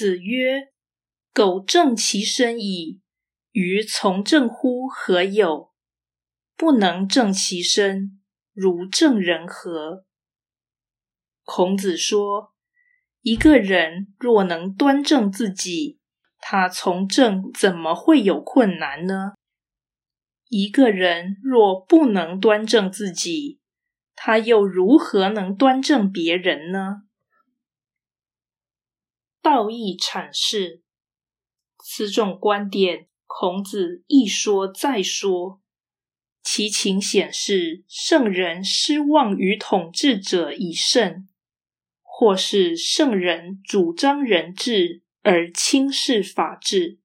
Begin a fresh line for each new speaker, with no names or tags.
子曰：“苟正其身矣，于从政乎何有？不能正其身，如正人何？”孔子说：“一个人若能端正自己，他从政怎么会有困难呢？一个人若不能端正自己，他又如何能端正别人呢？道义阐释此种观点，孔子一说再说，其情显示圣人失望于统治者以圣，或是圣人主张人治而轻视法治。